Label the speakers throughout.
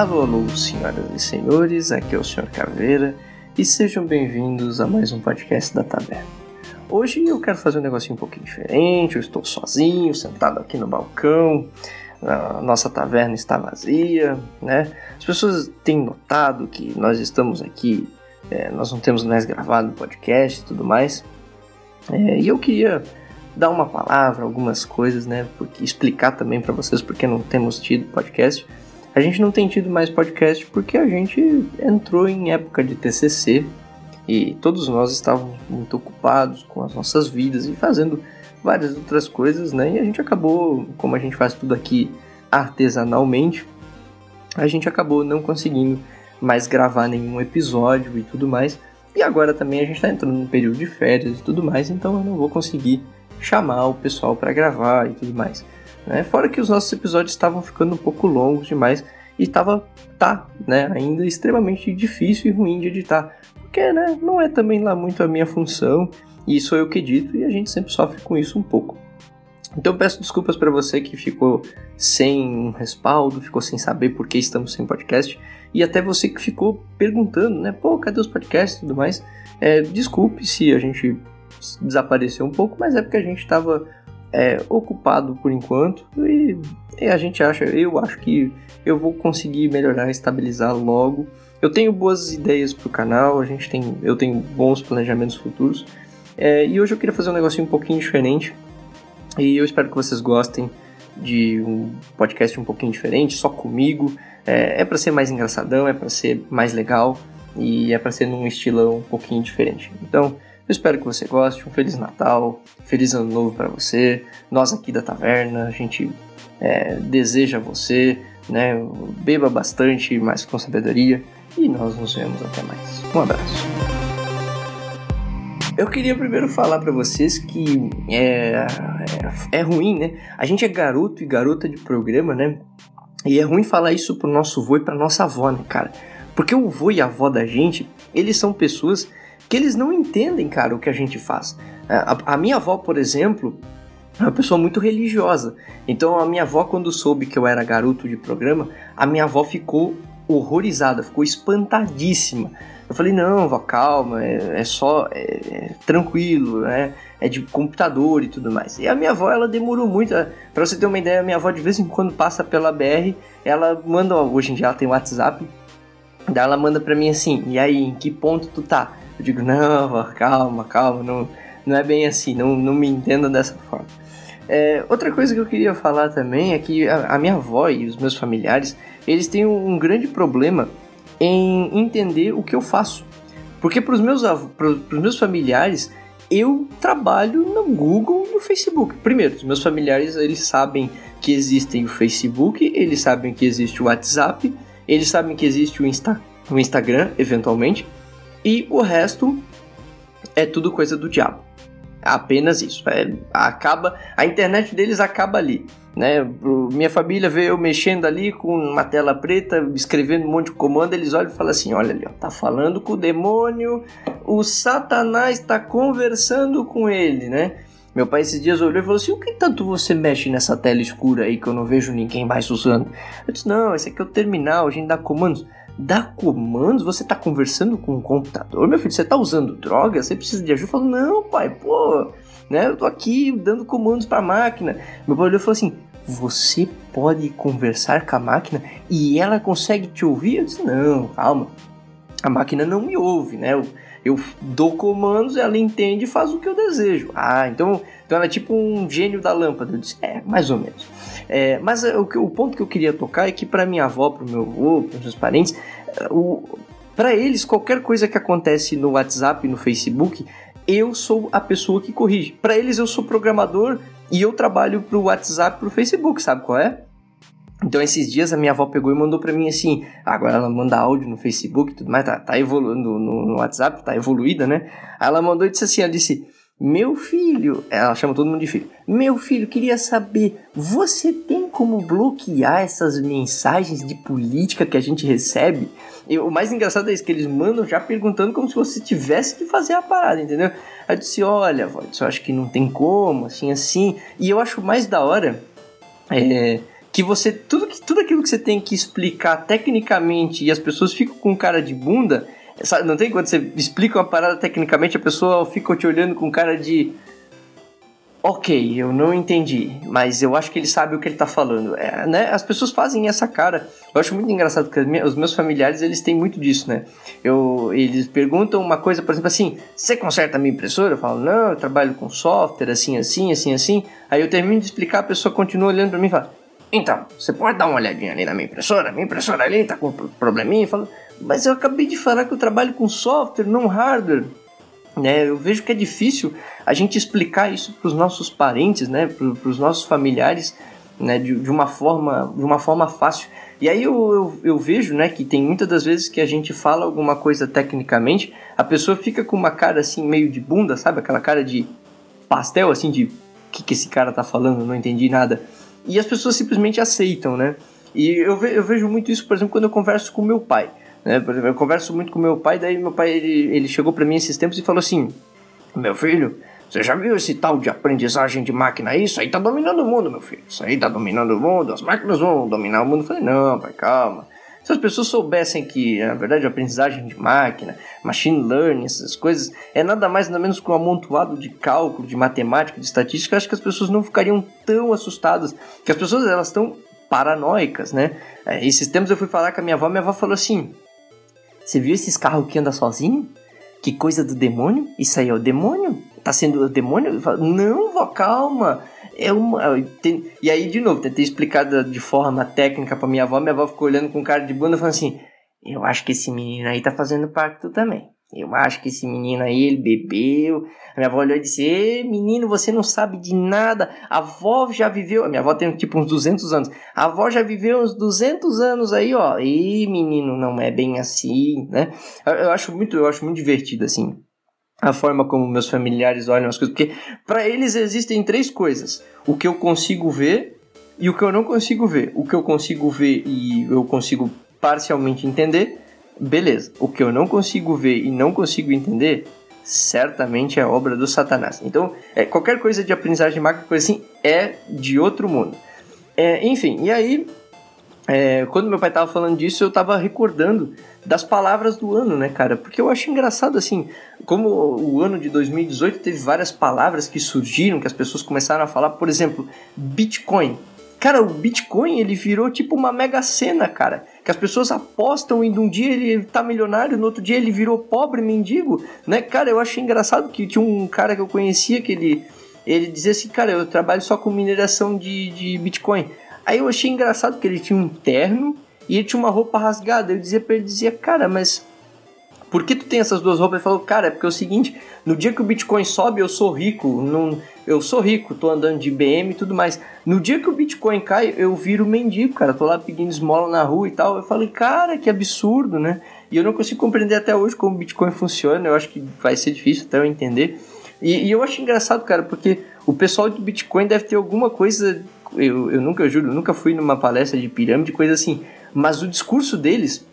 Speaker 1: Alô, senhoras e senhores, aqui é o Sr. Caveira e sejam bem-vindos a mais um podcast da Taverna. Hoje eu quero fazer um negocinho um pouquinho diferente, eu estou sozinho, sentado aqui no balcão, a nossa taverna está vazia, né? As pessoas têm notado que nós estamos aqui, é, nós não temos mais gravado podcast e tudo mais, é, e eu queria dar uma palavra, algumas coisas, né? Porque explicar também para vocês porque não temos tido podcast. A gente não tem tido mais podcast porque a gente entrou em época de TCC e todos nós estávamos muito ocupados com as nossas vidas e fazendo várias outras coisas, né? E a gente acabou, como a gente faz tudo aqui artesanalmente, a gente acabou não conseguindo mais gravar nenhum episódio e tudo mais. E agora também a gente está entrando no período de férias e tudo mais, então eu não vou conseguir chamar o pessoal para gravar e tudo mais. Né? Fora que os nossos episódios estavam ficando um pouco longos demais e estava tá, né, ainda extremamente difícil e ruim de editar, porque né, não é também lá muito a minha função e sou eu que edito e a gente sempre sofre com isso um pouco. Então peço desculpas para você que ficou sem respaldo, ficou sem saber por que estamos sem podcast e até você que ficou perguntando, né, pô, cadê os podcasts e tudo mais. É, desculpe se a gente desapareceu um pouco, mas é porque a gente estava é, ocupado por enquanto e, e, a gente acha, eu acho que eu vou conseguir melhorar, estabilizar logo. Eu tenho boas ideias para o canal, a gente tem, eu tenho bons planejamentos futuros é, e hoje eu queria fazer um negocinho um pouquinho diferente e eu espero que vocês gostem de um podcast um pouquinho diferente, só comigo. É, é para ser mais engraçadão, é para ser mais legal e é para ser num estilão um pouquinho diferente. Então eu espero que você goste. Um Feliz Natal, Feliz Ano Novo para você. Nós aqui da Taverna, a gente é, deseja você, né? Beba bastante, mas com sabedoria. E nós nos vemos até mais. Um abraço. Eu queria primeiro falar para vocês que é, é, é, ruim, né? A gente é garoto e garota de programa, né? E é ruim falar isso pro nosso vô e pra nossa avó, né, cara? Porque o vô e a avó da gente, eles são pessoas que eles não entendem, cara, o que a gente faz. A, a minha avó, por exemplo, é uma pessoa muito religiosa. Então a minha avó, quando soube que eu era garoto de programa, a minha avó ficou horrorizada, ficou espantadíssima. Eu falei, não, vó, calma, é, é só é, é tranquilo, né? É de computador e tudo mais. E a minha avó, ela demorou muito. Para você ter uma ideia, a minha avó de vez em quando passa pela BR, ela manda, hoje em dia ela tem WhatsApp, daí ela manda para mim assim, e aí, em que ponto tu tá? Eu digo, não, calma, calma, não, não é bem assim, não, não me entenda dessa forma. É, outra coisa que eu queria falar também é que a, a minha avó e os meus familiares, eles têm um, um grande problema em entender o que eu faço. Porque para os meus, meus familiares, eu trabalho no Google e no Facebook. Primeiro, os meus familiares, eles sabem que existem o Facebook, eles sabem que existe o WhatsApp, eles sabem que existe o, Insta, o Instagram, eventualmente, e o resto é tudo coisa do diabo. Apenas isso. É, acaba, a internet deles acaba ali. Né? Minha família vê eu mexendo ali com uma tela preta, escrevendo um monte de comando, eles olham e falam assim: olha ali, ó, tá falando com o demônio, o Satanás está conversando com ele, né? Meu pai esses dias olhou e falou assim: O que tanto você mexe nessa tela escura aí que eu não vejo ninguém mais usando? Eu disse: Não, esse aqui é o terminal, a gente dá comandos dar comandos? Você tá conversando com um computador, meu filho? Você tá usando droga? Você precisa de ajuda? Eu falo, não, pai, pô, né? Eu tô aqui dando comandos pra máquina. Meu pai olhou e falou assim: você pode conversar com a máquina e ela consegue te ouvir? Eu disse, não, calma. A máquina não me ouve, né? Eu, eu dou comandos, ela entende e faz o que eu desejo. Ah, então, então ela é tipo um gênio da lâmpada. Eu disse, é, mais ou menos. É, mas o, o, ponto que eu queria tocar é que para minha avó, para meu avô, para meus parentes, é, para eles, qualquer coisa que acontece no WhatsApp, no Facebook, eu sou a pessoa que corrige. Para eles, eu sou programador e eu trabalho para o WhatsApp, para o Facebook, sabe qual é? Então, esses dias a minha avó pegou e mandou para mim assim. Agora ela manda áudio no Facebook e tudo mais, tá, tá evoluindo no, no, WhatsApp, tá evoluída, né? Aí ela mandou e disse assim: ela disse, Meu filho, ela chama todo mundo de filho. Meu filho, queria saber, você tem como bloquear essas mensagens de política que a gente recebe? E o mais engraçado é isso, que eles mandam já perguntando como se você tivesse que fazer a parada, entendeu? Aí eu disse: Olha, avó, eu acho que não tem como, assim, assim. E eu acho mais da hora. É, que você tudo que tudo aquilo que você tem que explicar tecnicamente e as pessoas ficam com cara de bunda, sabe, não tem quando você explica uma parada tecnicamente a pessoa fica te olhando com cara de Ok, eu não entendi, mas eu acho que ele sabe o que ele tá falando. É, né? As pessoas fazem essa cara. Eu acho muito engraçado porque os meus familiares eles têm muito disso, né? Eu, eles perguntam uma coisa, por exemplo, assim: você conserta a minha impressora? Eu falo, não, eu trabalho com software, assim, assim, assim, assim. Aí eu termino de explicar, a pessoa continua olhando para mim e fala: então, você pode dar uma olhadinha ali na minha impressora? Minha impressora ali tá com probleminha. Eu falo, mas eu acabei de falar que eu trabalho com software, não hardware. Né, eu vejo que é difícil a gente explicar isso para os nossos parentes, né, para os nossos familiares, né, de, de, uma forma, de uma forma fácil. E aí eu, eu, eu, vejo, né, que tem muitas das vezes que a gente fala alguma coisa tecnicamente, a pessoa fica com uma cara assim meio de bunda, sabe, aquela cara de pastel, assim de o que, que esse cara tá falando, não entendi nada. E as pessoas simplesmente aceitam, né? E eu, ve, eu vejo muito isso, por exemplo, quando eu converso com meu pai. Né? Por exemplo, eu converso muito com meu pai, daí meu pai ele, ele chegou para mim esses tempos e falou assim: Meu filho, você já viu esse tal de aprendizagem de máquina? Isso aí tá dominando o mundo, meu filho. Isso aí tá dominando o mundo, as máquinas vão dominar o mundo. Eu falei: Não, pai, calma. Se as pessoas soubessem que, na verdade, a aprendizagem de máquina, machine learning, essas coisas, é nada mais nada menos que um amontoado de cálculo, de matemática, de estatística, acho que as pessoas não ficariam tão assustadas. Que as pessoas, elas estão paranoicas, né? É, esses tempos eu fui falar com a minha avó, minha avó falou assim: você viu esses carros que andam sozinho? Que coisa do demônio? Isso aí é o demônio? Tá sendo o demônio? Não, vó, calma. É uma. Tem... E aí, de novo, tentei explicar de forma técnica pra minha avó. Minha avó ficou olhando com cara de bunda falando assim: Eu acho que esse menino aí tá fazendo pacto também. Eu acho que esse menino aí, ele bebeu. A minha avó olhou e disse: Ê, menino, você não sabe de nada. A avó já viveu. A minha avó tem tipo uns 200 anos. A avó já viveu uns 200 anos aí, ó. E menino, não é bem assim, né? Eu, eu acho muito, eu acho muito divertido, assim, a forma como meus familiares olham as coisas. Porque para eles existem três coisas: o que eu consigo ver e o que eu não consigo ver. O que eu consigo ver e eu consigo parcialmente entender beleza. O que eu não consigo ver e não consigo entender, certamente é obra do Satanás. Então, é, qualquer coisa de aprendizagem máquina, coisa assim, é de outro mundo. É, enfim, e aí, é, quando meu pai tava falando disso, eu tava recordando das palavras do ano, né, cara? Porque eu acho engraçado, assim, como o ano de 2018 teve várias palavras que surgiram, que as pessoas começaram a falar, por exemplo, Bitcoin. Cara, o Bitcoin ele virou tipo uma mega cena, cara. Que as pessoas apostam e um dia ele tá milionário, no outro dia ele virou pobre, mendigo, né? Cara, eu achei engraçado que tinha um cara que eu conhecia que ele, ele dizia assim, cara, eu trabalho só com mineração de, de Bitcoin. Aí eu achei engraçado que ele tinha um terno e ele tinha uma roupa rasgada. Eu dizia pra ele, dizia, cara, mas por que tu tem essas duas roupas? Ele falou, cara, é porque é o seguinte, no dia que o Bitcoin sobe, eu sou rico, não, eu sou rico, tô andando de BM e tudo mais. No dia que o Bitcoin cai, eu viro mendigo, cara, tô lá pedindo esmola na rua e tal. Eu falei, cara, que absurdo, né? E eu não consigo compreender até hoje como o Bitcoin funciona, eu acho que vai ser difícil até eu entender. E, e eu acho engraçado, cara, porque o pessoal do Bitcoin deve ter alguma coisa. Eu, eu nunca, eu juro, nunca fui numa palestra de pirâmide, coisa assim. Mas o discurso deles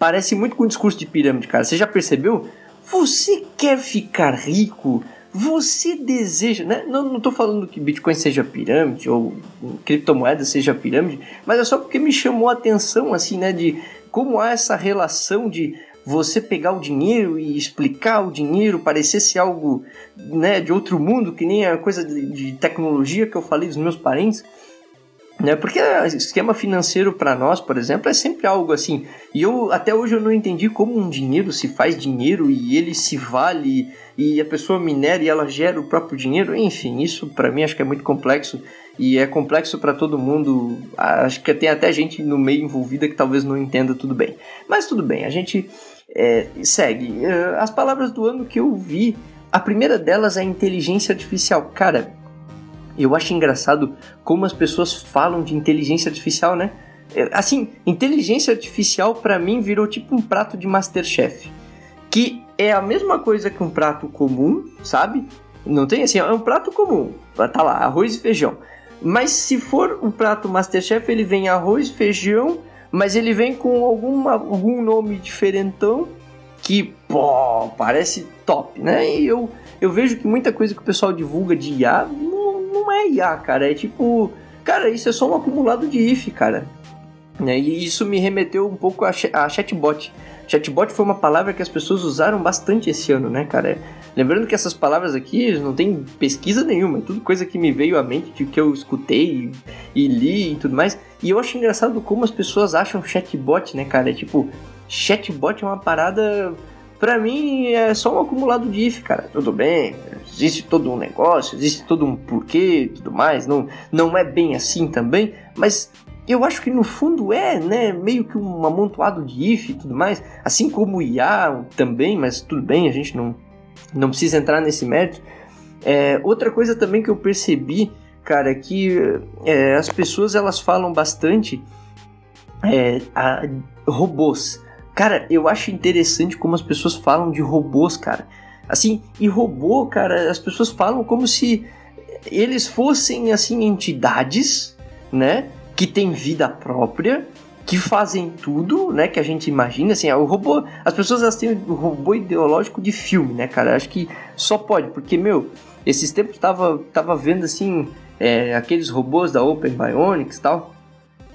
Speaker 1: parece muito com o discurso de pirâmide, cara. Você já percebeu? Você quer ficar rico? Você deseja, né? Não, estou falando que Bitcoin seja pirâmide ou criptomoeda seja pirâmide, mas é só porque me chamou a atenção, assim, né? De como há essa relação de você pegar o dinheiro e explicar o dinheiro, parecer ser algo né, de outro mundo, que nem a coisa de, de tecnologia que eu falei dos meus parentes. Né? Porque esquema financeiro para nós, por exemplo, é sempre algo assim. E eu até hoje eu não entendi como um dinheiro se faz dinheiro e ele se vale e a pessoa minera e ela gera o próprio dinheiro. Enfim, isso para mim acho que é muito complexo e é complexo para todo mundo. Acho que tem até gente no meio envolvida que talvez não entenda tudo bem. Mas tudo bem, a gente é, segue. É, as palavras do ano que eu vi, a primeira delas é inteligência artificial. Cara, eu acho engraçado como as pessoas falam de inteligência artificial, né? É, assim, inteligência artificial para mim virou tipo um prato de Masterchef. Que é a mesma coisa que um prato comum, sabe? Não tem assim, é um prato comum. Tá lá, arroz e feijão. Mas se for um prato Masterchef, ele vem arroz, feijão, mas ele vem com alguma, algum nome diferentão que, pô, parece top, né? E eu, eu vejo que muita coisa que o pessoal divulga de IA não é IA, cara. É tipo. Cara, isso é só um acumulado de if, cara. Né? E isso me remeteu um pouco a, chatbot. Chatbot foi uma palavra que as pessoas usaram bastante esse ano, né, cara? Lembrando que essas palavras aqui não tem pesquisa nenhuma, é tudo coisa que me veio à mente, de que eu escutei e li e tudo mais. E eu acho engraçado como as pessoas acham chatbot, né, cara? É tipo, chatbot é uma parada. Pra mim é só um acumulado de if, cara. Tudo bem, existe todo um negócio, existe todo um porquê tudo mais. Não, não é bem assim também, mas eu acho que no fundo é, né, meio que um amontoado de if e tudo mais, assim como o IA também, mas tudo bem, a gente não, não precisa entrar nesse mérito. É, outra coisa também que eu percebi, cara, que é, as pessoas elas falam bastante é, a, robôs. Cara, eu acho interessante como as pessoas falam de robôs, cara. Assim, e robô, cara, as pessoas falam como se eles fossem, assim, entidades, né? que tem vida própria, que fazem tudo, né, que a gente imagina, assim, o robô, as pessoas elas têm o robô ideológico de filme, né, cara, acho que só pode, porque, meu, esses tempos tava, tava vendo, assim, é, aqueles robôs da Open Bionics e tal,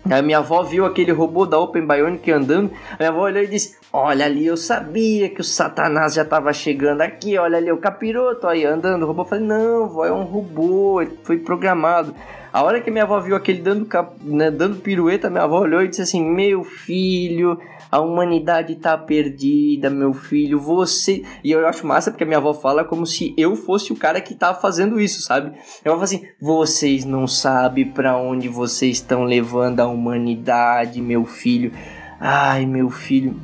Speaker 1: a minha avó viu aquele robô da Open Bionic andando. A minha avó olhou e disse: Olha ali, eu sabia que o Satanás já estava chegando aqui. Olha ali, o capiroto aí andando. O robô falou: Não, vó, é um robô, ele foi programado. A hora que minha avó viu aquele dando, né, dando pirueta, minha avó olhou e disse assim: Meu filho, a humanidade tá perdida, meu filho, você. E eu acho massa porque a minha avó fala como se eu fosse o cara que tá fazendo isso, sabe? Ela fala assim: vocês não sabem para onde vocês estão levando a humanidade, meu filho. Ai, meu filho.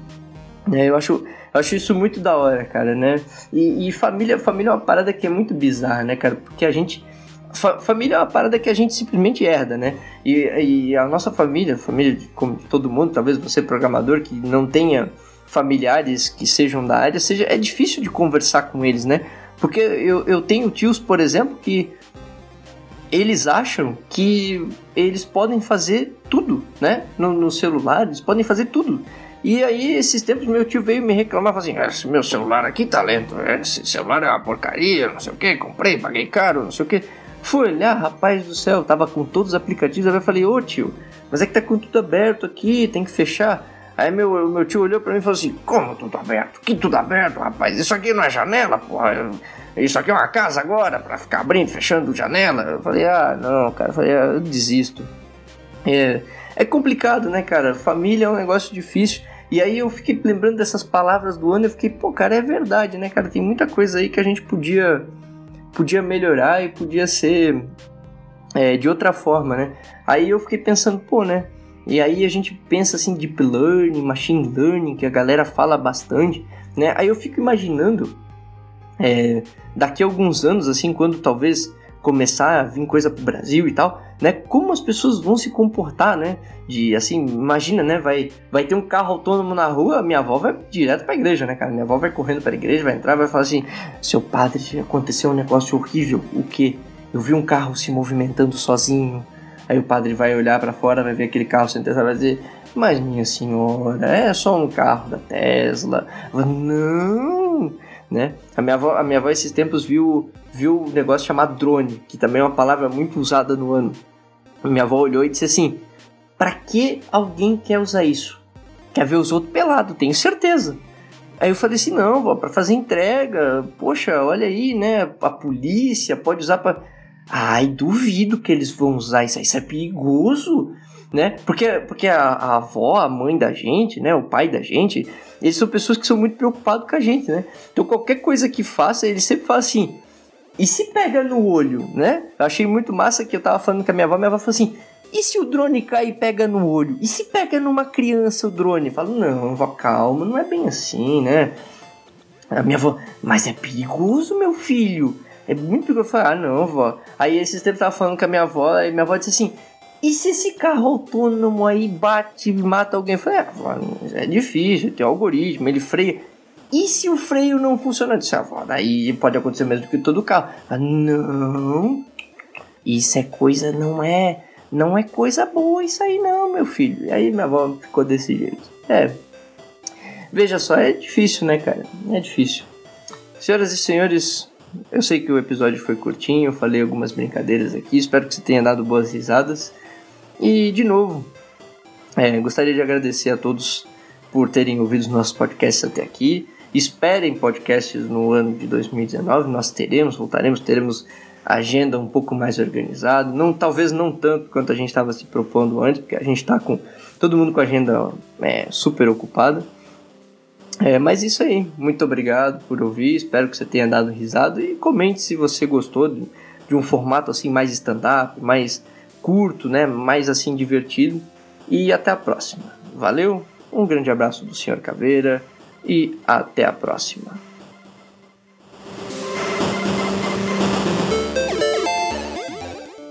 Speaker 1: É, eu acho. Eu acho isso muito da hora, cara, né? E, e família, família é uma parada que é muito bizarra, né, cara? Porque a gente Fa família é uma parada que a gente simplesmente herda, né? E, e a nossa família, família de, como todo mundo, talvez você programador que não tenha familiares que sejam da área, seja é difícil de conversar com eles, né? Porque eu, eu tenho tios, por exemplo, que eles acham que eles podem fazer tudo, né? No, no celular, eles podem fazer tudo. E aí, esses tempos, meu tio veio me reclamar, assim, esse meu celular aqui tá lento, esse celular é uma porcaria, não sei o que, comprei, paguei caro, não sei o que. Fui olhar, rapaz do céu, tava com todos os aplicativos. Aí eu falei, ô tio, mas é que tá com tudo aberto aqui, tem que fechar. Aí meu, meu tio olhou pra mim e falou assim: Como tudo aberto? Que tudo aberto, rapaz? Isso aqui não é janela, porra. Isso aqui é uma casa agora, pra ficar abrindo, fechando janela. Eu falei: Ah, não, cara. Eu falei: ah, Eu desisto. É, é complicado, né, cara? Família é um negócio difícil. E aí eu fiquei lembrando dessas palavras do ano. Eu fiquei: Pô, cara, é verdade, né, cara? Tem muita coisa aí que a gente podia podia melhorar e podia ser é, de outra forma, né? Aí eu fiquei pensando, pô, né? E aí a gente pensa assim, deep learning, machine learning, que a galera fala bastante, né? Aí eu fico imaginando, é, daqui a alguns anos, assim, quando talvez começar a vir coisa pro Brasil e tal, né? Como as pessoas vão se comportar, né? De assim, imagina, né? Vai, vai ter um carro autônomo na rua, minha avó vai direto pra igreja, né, cara? Minha avó vai correndo pra igreja, vai entrar, vai falar assim: seu padre, aconteceu um negócio horrível. O que? Eu vi um carro se movimentando sozinho. Aí o padre vai olhar para fora, vai ver aquele carro sentado e vai dizer: Mas minha senhora, é só um carro da Tesla. Não! né? A minha avó, a minha avó esses tempos viu, viu um negócio chamado drone, que também é uma palavra muito usada no ano. Minha avó olhou e disse assim: "Para que alguém quer usar isso? Quer ver os outros pelado, tenho certeza." Aí eu falei assim: "Não, vó, para fazer entrega. Poxa, olha aí, né? A polícia pode usar para Ai, duvido que eles vão usar isso. Isso é perigoso, né? Porque, porque a, a avó, a mãe da gente, né? O pai da gente, eles são pessoas que são muito preocupados com a gente, né? Então qualquer coisa que faça, eles sempre falam assim. E se pega no olho, né? Eu achei muito massa que eu tava falando com a minha avó, minha avó falou assim: e se o drone cai e pega no olho? E se pega numa criança o drone? Eu falo, não, avó, calma, não é bem assim, né? A minha avó, mas é perigoso, meu filho. É muito perigoso. Eu falei, ah, não, vó. Aí esses tempos eu tava falando com a minha avó, e minha avó disse assim: e se esse carro autônomo aí bate e mata alguém? Eu falei, é, é difícil, tem algoritmo, ele freia. E se o freio não funciona? Eu disse, ah, daí pode acontecer mesmo que todo carro. Ah, não, isso é coisa, não é, não é coisa boa isso aí não, meu filho. E aí minha avó ficou desse jeito. É, veja só, é difícil, né, cara? É difícil. Senhoras e senhores, Eu sei que o episódio foi curtinho, eu falei algumas brincadeiras aqui, espero que você tenha dado boas risadas. E, de novo, é, gostaria de agradecer a todos por terem ouvido os nossos podcasts até aqui. Esperem podcasts no ano de 2019, nós teremos, voltaremos, teremos agenda um pouco mais organizada, não talvez não tanto quanto a gente estava se propondo antes, porque a gente está com todo mundo com a agenda é, super ocupada. É, mas isso aí, muito obrigado por ouvir, espero que você tenha dado risada e comente se você gostou de, de um formato assim mais stand-up, mais curto, né, mais assim divertido. E até a próxima. Valeu, um grande abraço do Sr. Caveira e até a próxima.